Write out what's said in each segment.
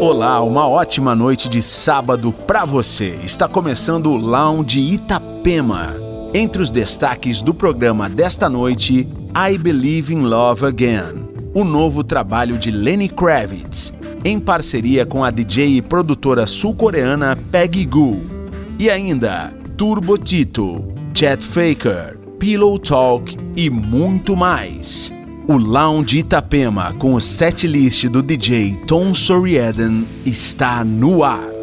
Olá, uma ótima noite de sábado para você. Está começando o Lounge Itapema. Entre os destaques do programa desta noite, I Believe in Love Again, o novo trabalho de Lenny Kravitz, em parceria com a DJ e produtora sul-coreana Peggy Goo. E ainda Turbo Tito, Chet Faker, Pillow Talk e muito mais. O Lounge Itapema com o setlist do DJ Tom Soriaden está no ar.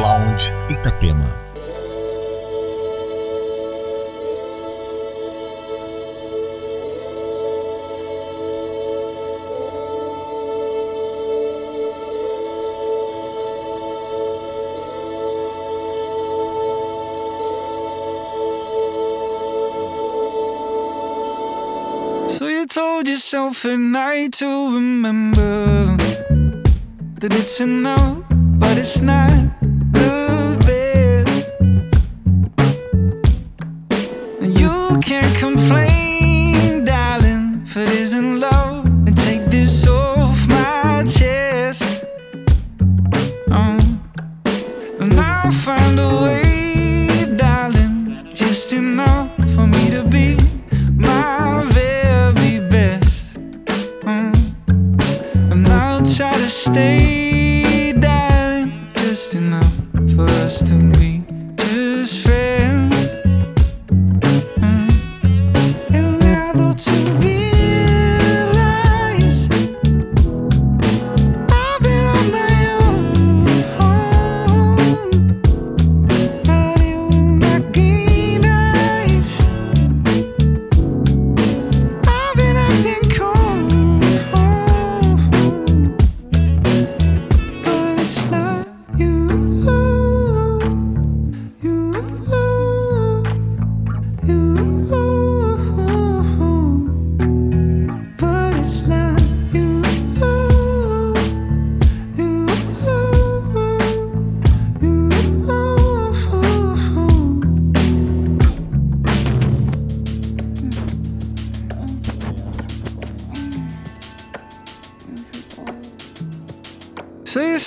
Lounge Itapema. told yourself at night to remember that it's enough, but it's not.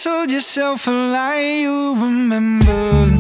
sold yourself a lie, you remember.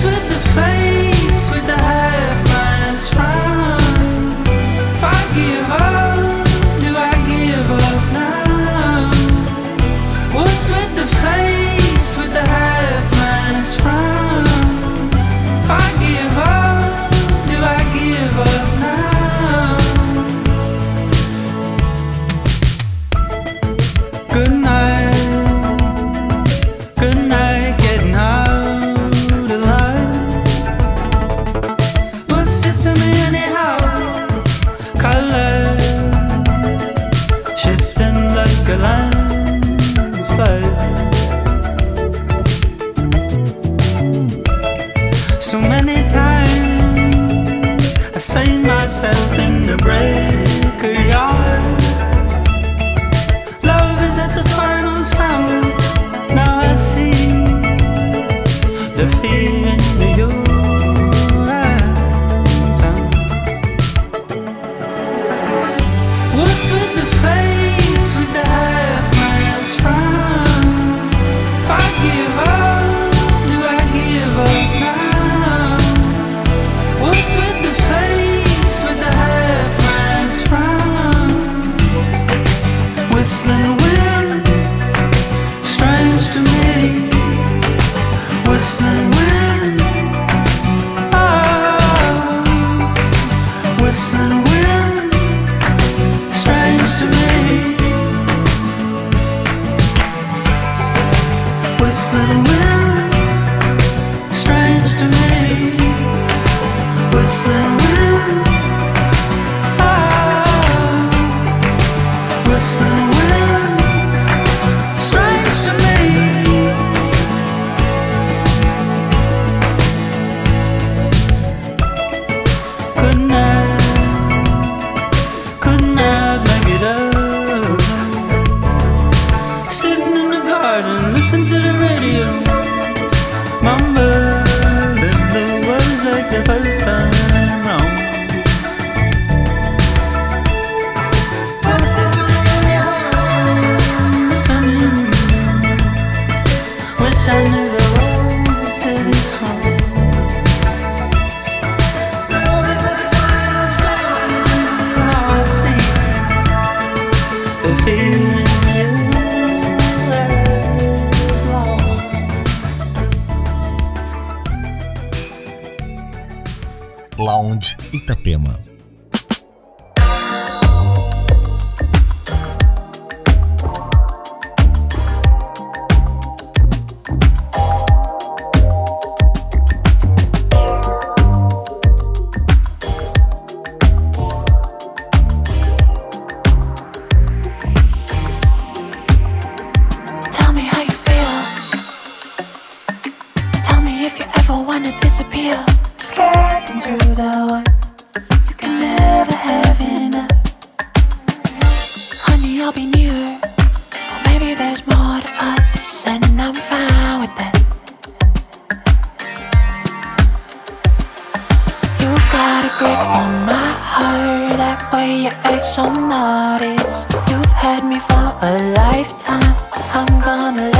with the face with the hair on, on to you.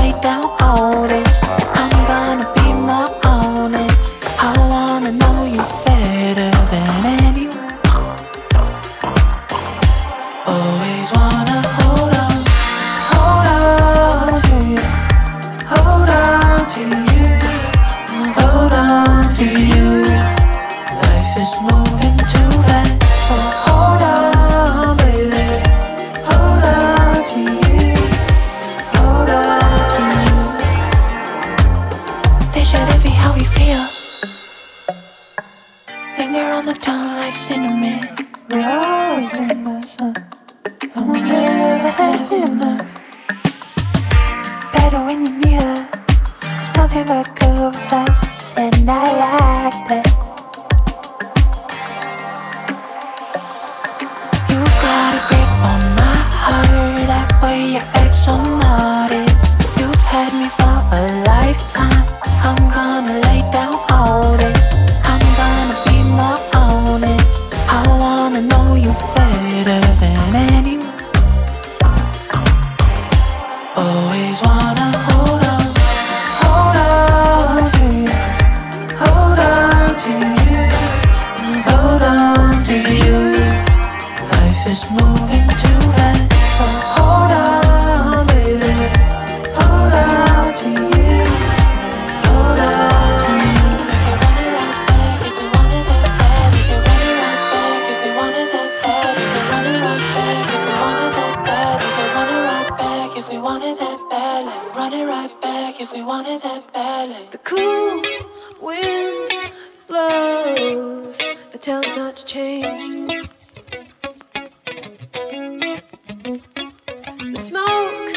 we wanted that badly. Run it right back if we wanted that badly. The cool wind blows, but tell it not to change. The smoke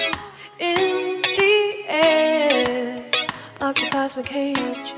in the air occupies my cage.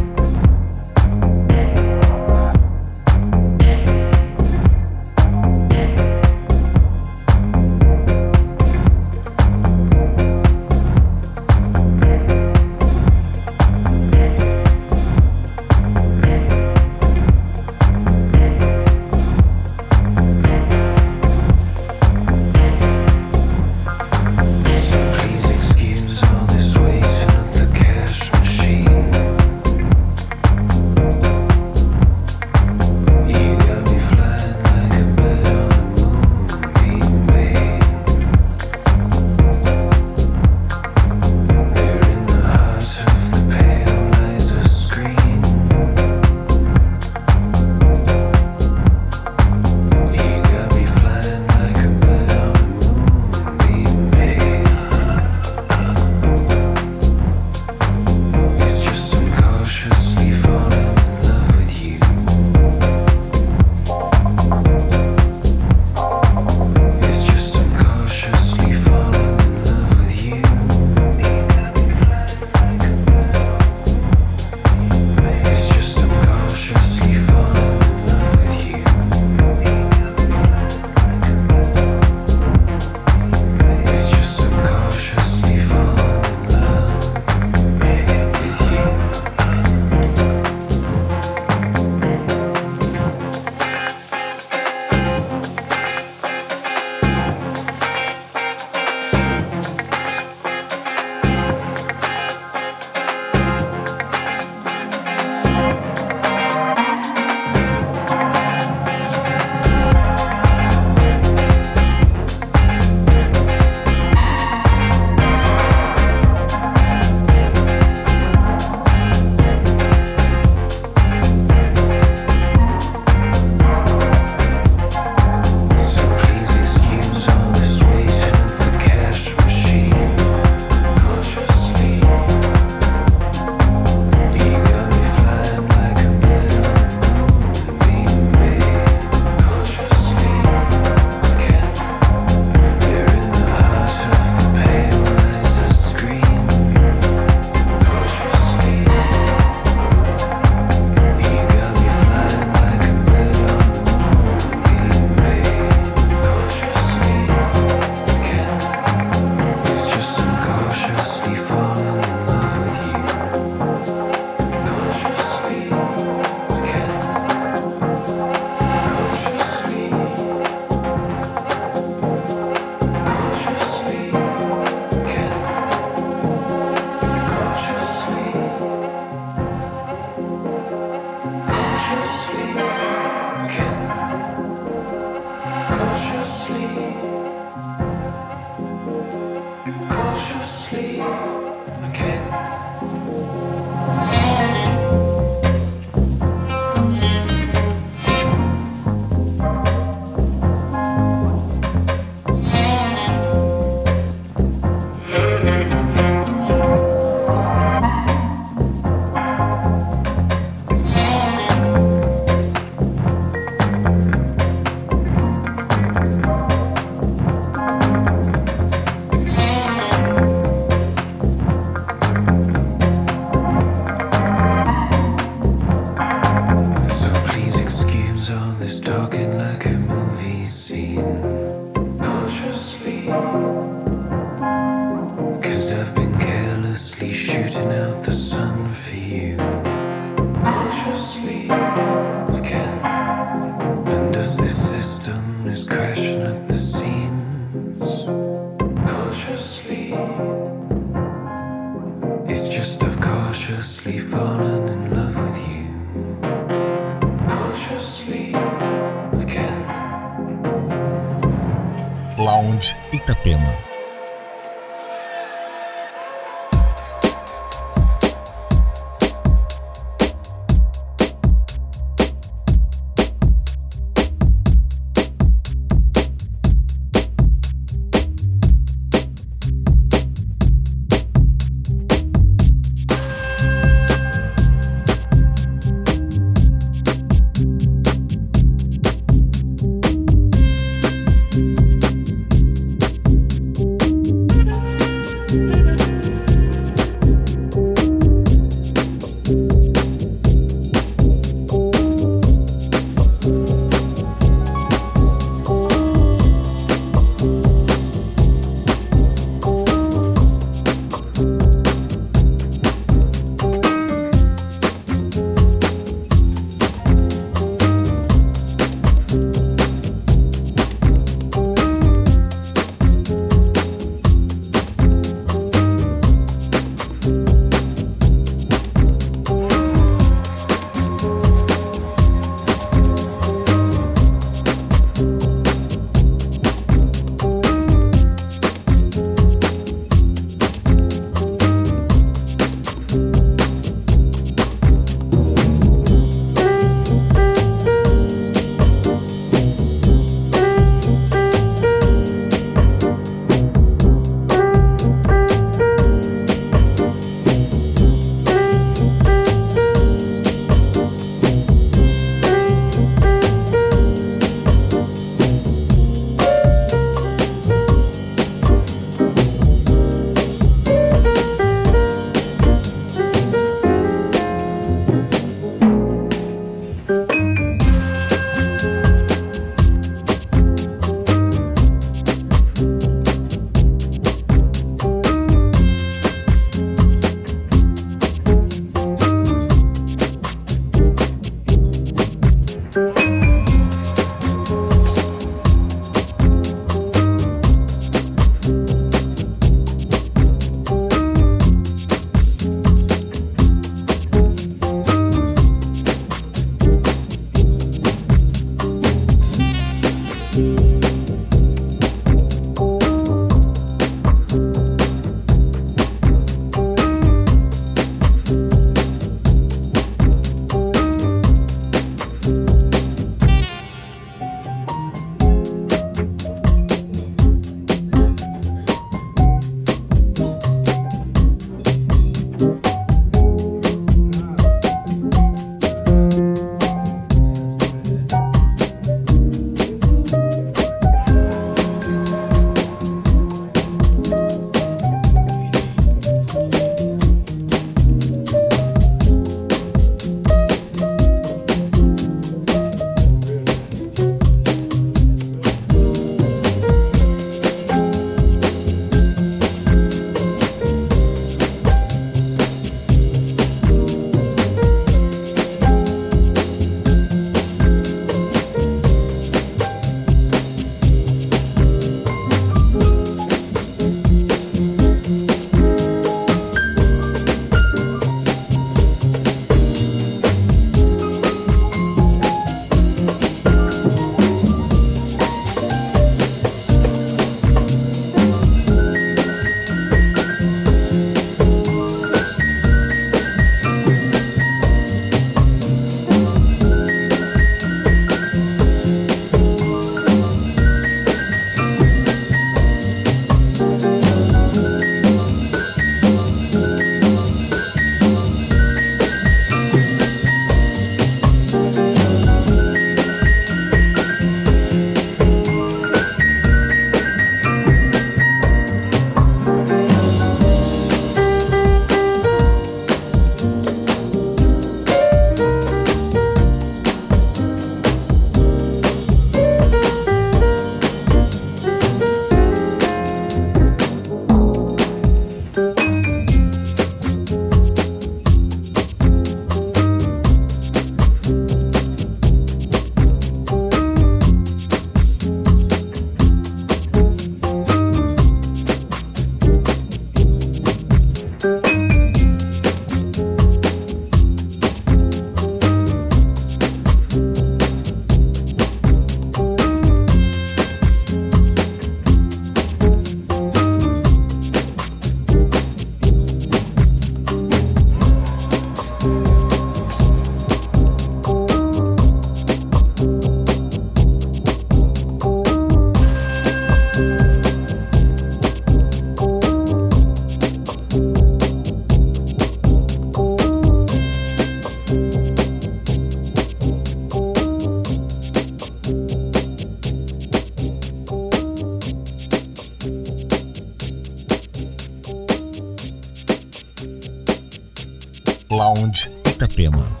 Lounge Itapema.